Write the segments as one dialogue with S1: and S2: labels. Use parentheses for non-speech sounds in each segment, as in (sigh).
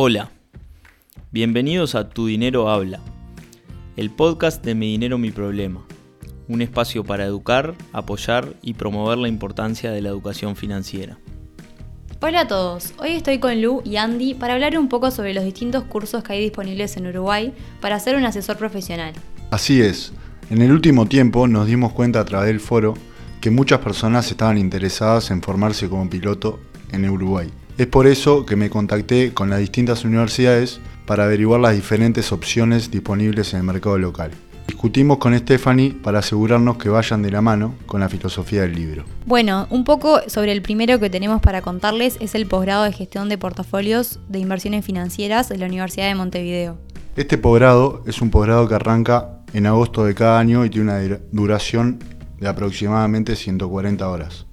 S1: Hola, bienvenidos a Tu Dinero Habla, el podcast de Mi Dinero Mi Problema, un espacio para educar, apoyar y promover la importancia de la educación financiera.
S2: Hola a todos, hoy estoy con Lu y Andy para hablar un poco sobre los distintos cursos que hay disponibles en Uruguay para ser un asesor profesional.
S3: Así es, en el último tiempo nos dimos cuenta a través del foro que muchas personas estaban interesadas en formarse como piloto en Uruguay. Es por eso que me contacté con las distintas universidades para averiguar las diferentes opciones disponibles en el mercado local. Discutimos con Stephanie para asegurarnos que vayan de la mano con la filosofía del libro.
S2: Bueno, un poco sobre el primero que tenemos para contarles es el posgrado de gestión de portafolios de inversiones financieras de la Universidad de Montevideo.
S3: Este posgrado es un posgrado que arranca en agosto de cada año y tiene una duración de aproximadamente 140 horas.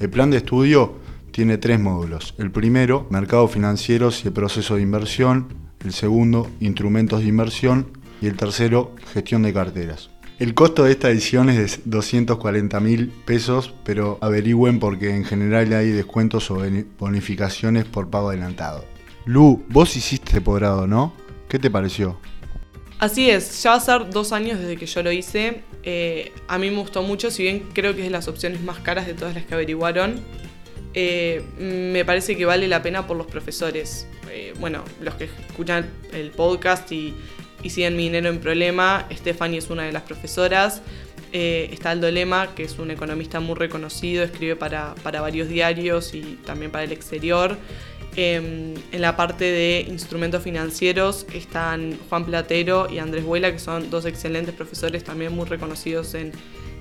S3: El plan de estudio tiene tres módulos. El primero, mercados financieros y el proceso de inversión. El segundo, instrumentos de inversión y el tercero, gestión de carteras. El costo de esta edición es de 240 mil pesos, pero averigüen porque en general hay descuentos o bonificaciones por pago adelantado. Lu, vos hiciste este posgrado, ¿no? ¿Qué te pareció?
S4: Así es, ya va a ser dos años desde que yo lo hice. Eh, a mí me gustó mucho, si bien creo que es de las opciones más caras de todas las que averiguaron. Eh, me parece que vale la pena por los profesores. Eh, bueno, los que escuchan el podcast y y siguen mi dinero en problema. Stephanie es una de las profesoras. Eh, está Aldo Lema, que es un economista muy reconocido, escribe para, varios diarios y también para el exterior. Em, en la parte de instrumentos financieros están Juan Platero y Andrés Vuela, que son dos excelentes profesores también muy reconocidos en,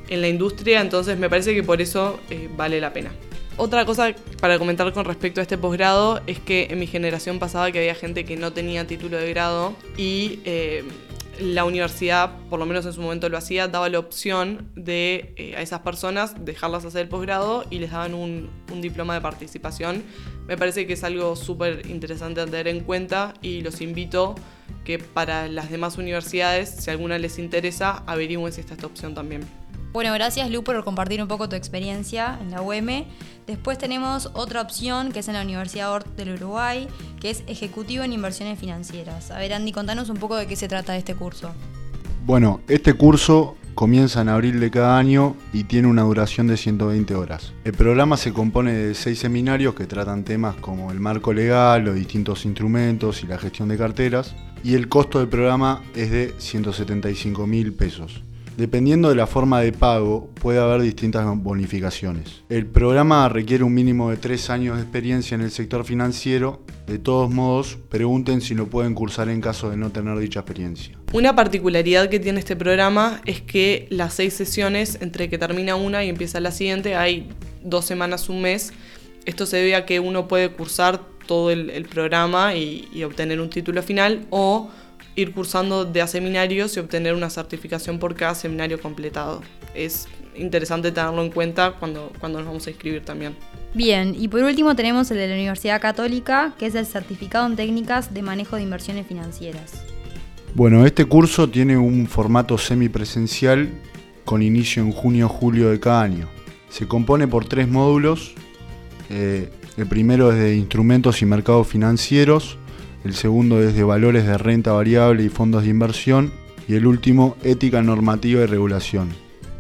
S4: la industria, entonces me parece que por eso vale la pena. Otra cosa para comentar con respecto a este posgrado es que en mi generación pasaba que había gente que no tenía título de grado y eh, la universidad, por lo menos en su momento lo hacía, daba la opción de eh, a esas personas dejarlas hacer posgrado y les daban un, un diploma de participación. Me parece que es algo súper interesante a tener en cuenta y los invito que para las demás universidades, si alguna les interesa, averigüen si está esta opción también.
S2: Bueno, gracias Lu por compartir un poco tu experiencia en la UM. Después tenemos otra opción que es en la Universidad Ort del Uruguay, que es Ejecutivo en Inversiones Financieras. A ver, Andy, contanos un poco de qué se trata este curso.
S3: Bueno, este curso comienza en abril de cada año y tiene una duración de 120 horas. El programa se compone de seis seminarios que tratan temas como el marco legal, los distintos instrumentos y la gestión de carteras, y el costo del programa es de 175 mil pesos. Dependiendo de la forma de pago, puede haber distintas bonificaciones. El programa requiere un mínimo de tres años de experiencia en el sector financiero. De todos modos, pregunten si lo pueden cursar en caso de no tener dicha experiencia.
S4: Una particularidad que tiene este programa es que las seis sesiones, entre que termina una y empieza la siguiente, hay dos semanas, un mes. Esto se debe a que uno puede cursar todo el, programa y, y obtener un título final o ir cursando de a seminarios y obtener una certificación por cada seminario completado. Es interesante tenerlo en cuenta cuando, cuando nos vamos a inscribir también.
S2: Bien, y por último tenemos el de la Universidad Católica, que es el Certificado en Técnicas de Manejo de Inversiones Financieras.
S3: Bueno, este curso tiene un formato semipresencial con inicio en junio-julio de cada año. Se compone por tres módulos. Eh, el primero es de instrumentos y mercados financieros, el segundo es de valores de renta variable y fondos de inversión, y el último, ética normativa y regulación.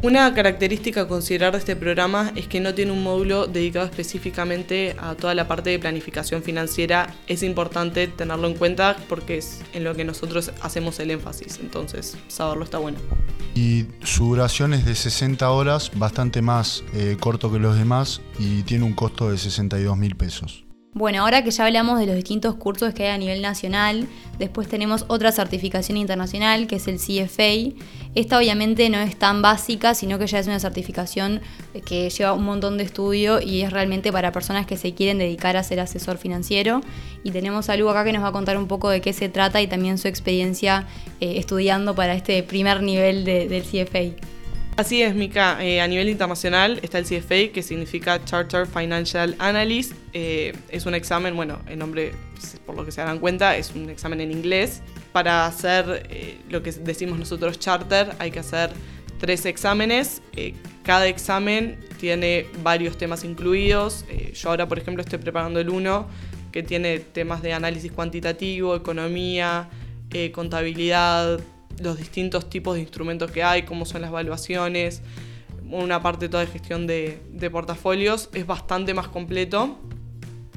S4: Una característica a considerar de este programa es que no tiene un módulo dedicado específicamente a toda la parte de planificación financiera. Es importante tenerlo en cuenta porque es en lo que nosotros hacemos el énfasis, entonces saberlo está bueno.
S3: Y su duración es de 60 horas, bastante más eh, corto que los demás y tiene un costo de 62 mil pesos.
S2: Bueno, ahora que ya hablamos de los distintos cursos que hay a nivel nacional, después tenemos otra certificación internacional que es el CFA. Esta obviamente no es tan básica, sino que ya es una certificación que lleva un montón de estudio y es realmente para personas que se quieren dedicar a ser asesor financiero. Y tenemos a Lu acá que nos va a contar un poco de qué se trata y también su experiencia eh, estudiando para este primer nivel del CFA.
S4: Así es, Mika. Eh, a nivel internacional está el CFA, que significa Charter Financial Analyst. Eh, es un examen, bueno, el nombre, por lo que se darán cuenta, es un examen en inglés. Para hacer eh, lo que decimos nosotros charter, hay que hacer tres exámenes. cada examen tiene varios temas incluidos. yo ahora, por ejemplo, estoy preparando el uno que tiene temas de análisis cuantitativo, economía, contabilidad, los distintos tipos de instrumentos que hay, cómo son las evaluaciones, una parte toda de gestión de, portafolios, es bastante más completo.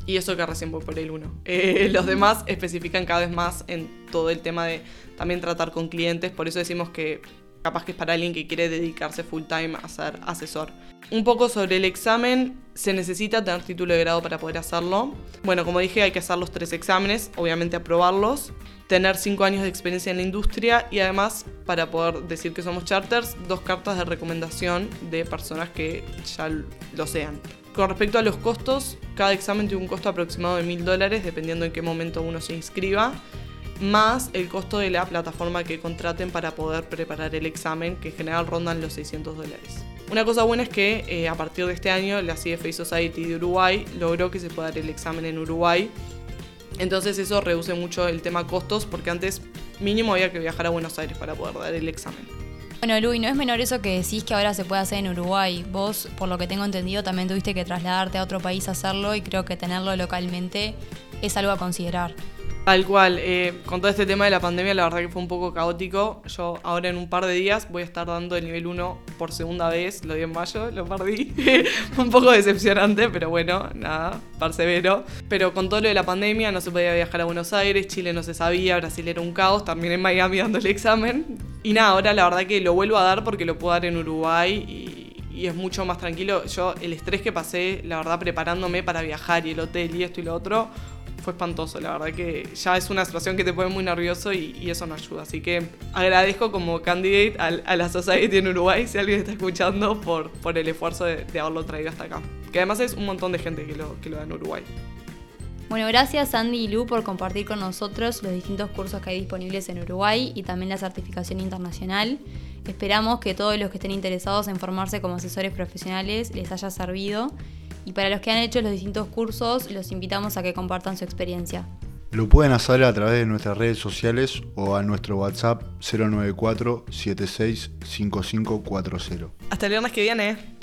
S4: Y eso que recién voy por el 1. (laughs) Eh, los demás especifican cada vez más en todo el tema de también tratar con clientes, por eso decimos que capaz que es para alguien que quiere dedicarse full time a ser asesor. Un poco sobre el examen, se necesita tener título de grado para poder hacerlo. Bueno, como dije, hay que hacer los tres exámenes, obviamente aprobarlos, tener cinco años de experiencia en la industria y además, para poder decir que somos charters, dos cartas de recomendación de personas que ya lo sean. Con respecto a los costos, cada examen tiene un costo aproximado de mil dólares, dependiendo en qué momento uno se inscriba más el costo de la plataforma que contraten para poder preparar el examen, que en general rondan los 600 dólares. Una cosa buena es que eh, a partir de este año la CFA Society de Uruguay logró que se pueda dar el examen en Uruguay. Entonces eso reduce mucho el tema costos porque antes mínimo había que viajar a Buenos Aires para poder dar el examen.
S2: Bueno, Luis, no es menor eso que decís que ahora se puede hacer en Uruguay. Vos, por lo que tengo entendido, también tuviste que trasladarte a otro país a hacerlo y creo que tenerlo localmente es algo a considerar.
S4: Tal cual, eh, con todo este tema de la pandemia la verdad que fue un poco caótico. Yo ahora en un par de días voy a estar dando el nivel 1 por segunda vez, lo di en mayo, lo perdí. (laughs) un poco decepcionante, pero bueno, nada, persevero. Pero con todo lo de la pandemia no se podía viajar a Buenos Aires, Chile no se sabía, Brasil era un caos, también en Miami dando el examen. Y nada, ahora la verdad que lo vuelvo a dar porque lo puedo dar en Uruguay y, y es mucho más tranquilo. Yo el estrés que pasé, la verdad, preparándome para viajar y el hotel y esto y lo otro fue espantoso, la verdad que ya es una situación que te pone muy nervioso y, eso no ayuda. Así que agradezco como candidate a, la Society en Uruguay, si alguien está escuchando, por, por el esfuerzo de, haberlo traído hasta acá. Que además es un montón de gente que lo, que lo da en Uruguay.
S2: Bueno, gracias Andy y Lu por compartir con nosotros los distintos cursos que hay disponibles en Uruguay y también la certificación internacional. Esperamos que todos los que estén interesados en formarse como asesores profesionales les haya servido y para los que han hecho los distintos cursos, los invitamos a que compartan su experiencia.
S3: Lo pueden hacer a través de nuestras redes sociales o a nuestro WhatsApp 094 765540.
S4: Hasta el viernes que viene.